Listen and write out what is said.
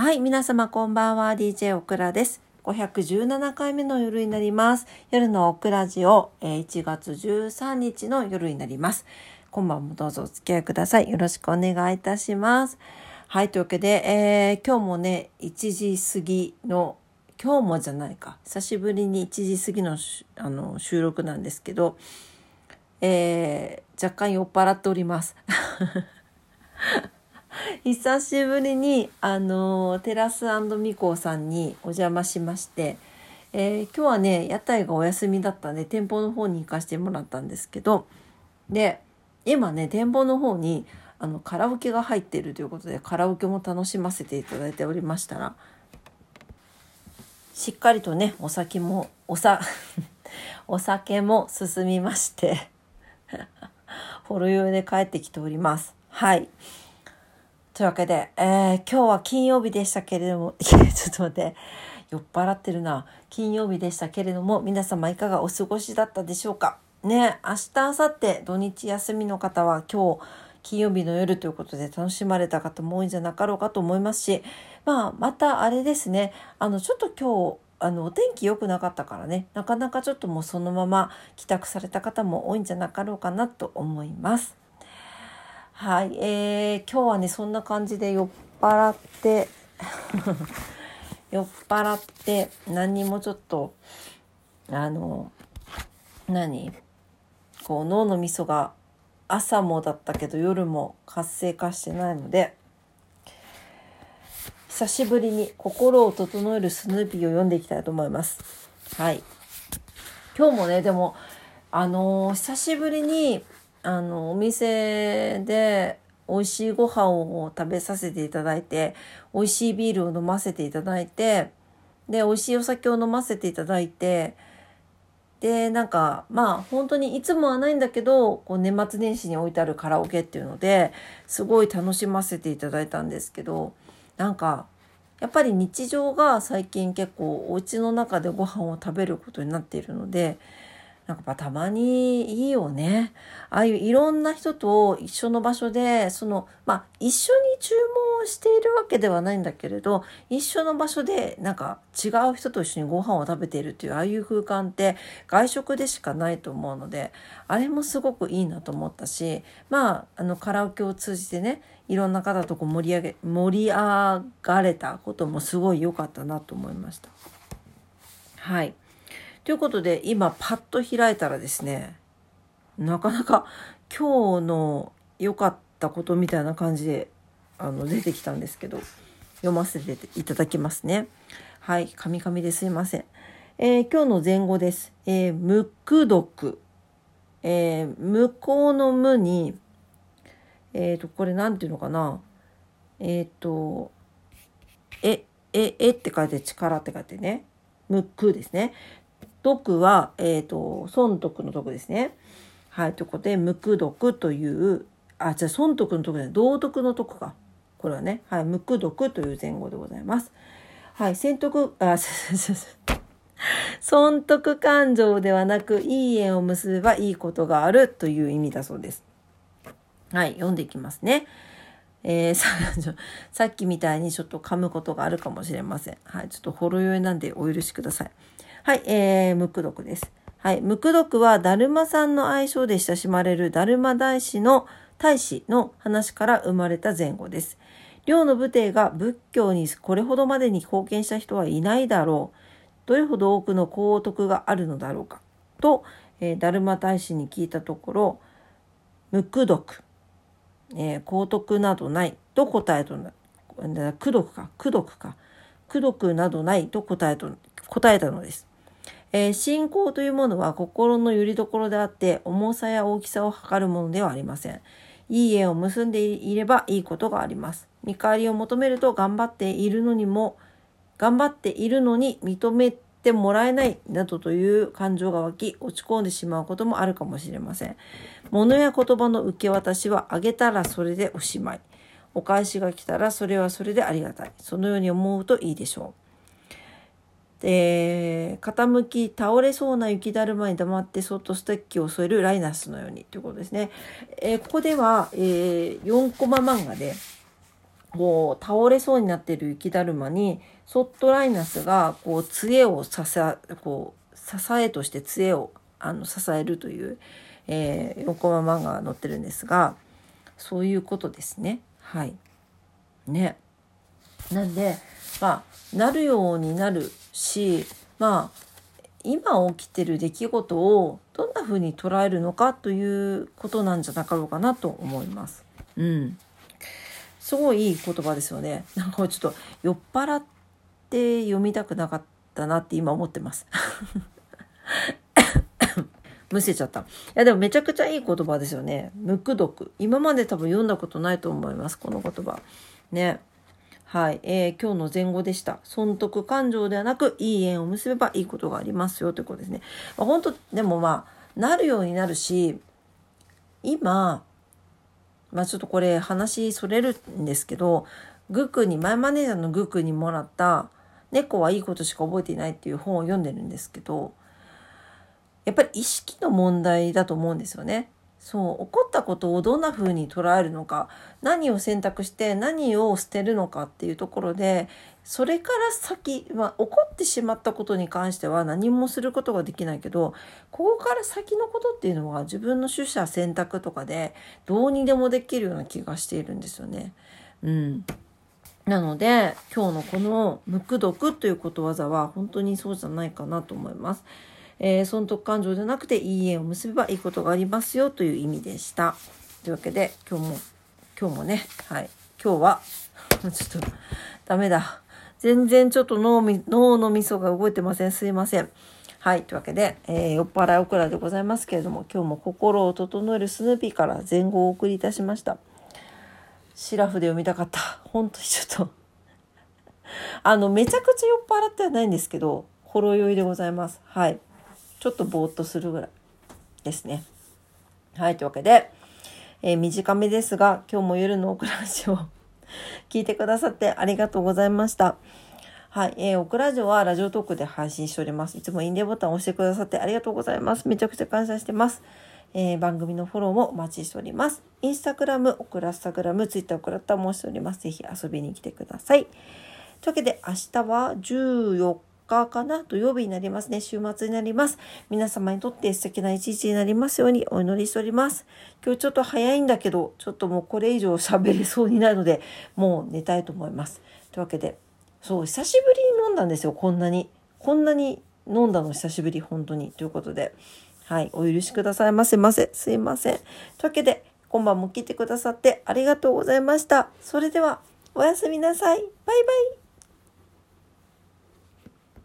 はい、皆様こんばんは。DJ オクラです。517回目の夜になります。夜のオクラジオ、1月13日の夜になります。今晩もどうぞお付き合いください。よろしくお願いいたします。はい、というわけで、えー今日もね、1時過ぎの、今日もじゃないか。久しぶりに1時過ぎのあの収録なんですけど、えー若干酔っ払っております。久しぶりにあのテラスミコさんにお邪魔しまして、えー今日はね屋台がお休みだったんで店舗の方に行かせてもらったんですけどで今ね店舗の方にあのカラオケが入っているということでカラオケも楽しませていただいておりましたらしっかりとねお酒もおさ お酒も進みまして ほろ酔いで帰ってきております。はい。というわけで、えー今日は金曜日でしたけれども、ちょっと待って、酔っ払ってるな。金曜日でしたけれども、皆様いかがお過ごしだったでしょうか？ね、明日、明後日、土日休みの方は今日、金曜日の夜ということで楽しまれた方も多いんじゃなかろうかと思いますし、まあ、またあれですね、あの、ちょっと今日、あの、お天気良くなかったからね、なかなかちょっともうそのまま帰宅された方も多いんじゃなかろうかなと思います。はい、えー、今日はねそんな感じで酔っ払って 酔っ払って何にもちょっとあの何？こう脳の味噌が朝もだったけど夜も活性化してないので久しぶりに心を整えるスヌーピーを読んでいきたいと思います。はい。今日もねでもあのー久しぶりにあのお店で美味しいご飯を食べさせていただいて美味しいビールを飲ませていただいてで美味しいお酒を飲ませていただいてでなんかまあ本当にいつもはないんだけどこう年末年始に置いてあるカラオケっていうのですごい楽しませていただいたんですけどなんかやっぱり日常が最近結構お家の中でご飯を食べることになっているのでなんかたまにいいよね。ああいういろんな人と一緒の場所で、その、まあ一緒に注文をしているわけではないんだけれど、一緒の場所でなんか違う人と一緒にご飯を食べているっていうああいう空間って外食でしかないと思うので、あれもすごくいいなと思ったし、まああのカラオケを通じてね、いろんな方とこう盛り上げ、盛り上がれたこともすごい良かったなと思いました。はい。ということで今パッと開いたらですねなかなか今日の良かったことみたいな感じであの出てきたんですけど読ませていただきますね。はい、カミカミですいません。えー今日の前後です。えー、無垢読。えー向こうの無に、えっ、と、これなんていうのかな。えっ、と、え、え、えって書いて力って書いてね。無垢ですね。読は、えっ、と、損得の徳ですね。はい、ということで、無垢読という、あ、じゃあ損得の徳じゃない、道徳の徳か。これはね、はい、無垢読という前後でございます。はい、選徳、あ、すすす損得感情ではなく、いい縁を結べばいいことがあるという意味だそうです。はい、読んでいきますね。えー ささっきみたいにちょっと噛むことがあるかもしれません。はい、ちょっとほろ酔いなんでお許しください。はい、えー、無垢読です。はい、無垢読は、だるまさんの愛称で親しまれるだるま大師の大師の話から生まれた前後です。両の武帝が仏教にこれほどまでに貢献した人はいないだろう。どれほど多くの功徳があるのだろうか。と、えー、だるま大師に聞いたところ、無垢読、えー、功徳などないと答えとな、功徳か、功徳か、功徳などないと答えと、答えたのです。えー信仰というものは心の拠り所であって重さや大きさを測るものではありません。いい縁を結んでいればいいことがあります。見返りを求めると頑張っているのにも頑張っているのに認めてもらえないなどという感情が湧き落ち込んでしまうこともあるかもしれません。物や言葉の受け渡しはあげたらそれでおしまい。お返しが来たらそれはそれでありがたい。そのように思うといいでしょう。で傾き倒れそうな雪だるまに黙ってそっとステッキを添えるライナスのようにということですね。えーここでは、えー4コマ漫画でこう倒れそうになってる雪だるまにソットライナスがこう杖を支えこう支えとして杖をあの支えるという、えー、4コマ漫画が載ってるんですがそういうことですね。はい。ね。なんでまあなるようになるしまあ今起きてる出来事をどんな風に捉えるのかということなんじゃなかろうかなと思います。うん。すごいいい言葉ですよね。なんかちょっと酔っ払って読みたくなかったなって今思ってます。むせちゃった。いやでもめちゃくちゃいい言葉ですよね。無垢読。今まで多分読んだことないと思います。この言葉。ね。はい、えー、今日の前後でした。損得感情ではなく、いい縁を結べばいいことがありますよということですね。まあ、本当でもまあ、なるようになるし、今、まあちょっとこれ話それるんですけど、グックに、前マネージャーのグックにもらった、猫はいいことしか覚えていないっていう本を読んでるんですけど、やっぱり意識の問題だと思うんですよね。そう起こったことをどんな風に捉えるのか何を選択して何を捨てるのかっていうところでそれから先、まあ、起こってしまったことに関しては何もすることができないけどここから先のことっていうのは自分の取捨選択とかでどうにでもできるような気がしているんですよね。うん、なので今日のこの「無垢読」ということわざは本当にそうじゃないかなと思います。えー、損得感情じゃなくていい縁を結べばいいことがありますよという意味でした。というわけで今日も今日もねはい今日は ちょっとダメだ全然ちょっと脳み脳の味噌が動いてませんすいません。はい。というわけで、えー、酔っ払いオクラでございますけれども、今日も心を整えるスヌーピーから前後をお送りいたしました。シラフで読みたかった。本当にちょっと あの、めちゃくちゃ酔っ払ってはないんですけど、ほろ酔いでございます。はい。ちょっとぼーっとするぐらいですね。はい、というわけで、えー、短めですが、今日も夜のオクラジオ 聞いてくださってありがとうございました。はい、えー、オクラジオはラジオトークで配信しております。いつもいいねボタンを押してくださってありがとうございます。めちゃくちゃ感謝してます。えー、番組のフォローもお待ちしております。インスタグラム、オクラスタグラム、ツイッターオクラッター申しております。ぜひ遊びに来てください。というわけで明日は14日かな？土曜日になりますね。週末になります。皆様にとって素敵な一日になりますようにお祈りしております。今日ちょっと早いんだけど、ちょっともうこれ以上喋れそうになるので、もう寝たいと思います。というわけで、そう、久しぶりに飲んだんですよ、こんなに。こんなに飲んだの久しぶり、本当に。ということで、はい、お許しくださいませませ。すいません。というわけで、今晩も聞いてくださってありがとうございました。それでは、おやすみなさい。バイバイ。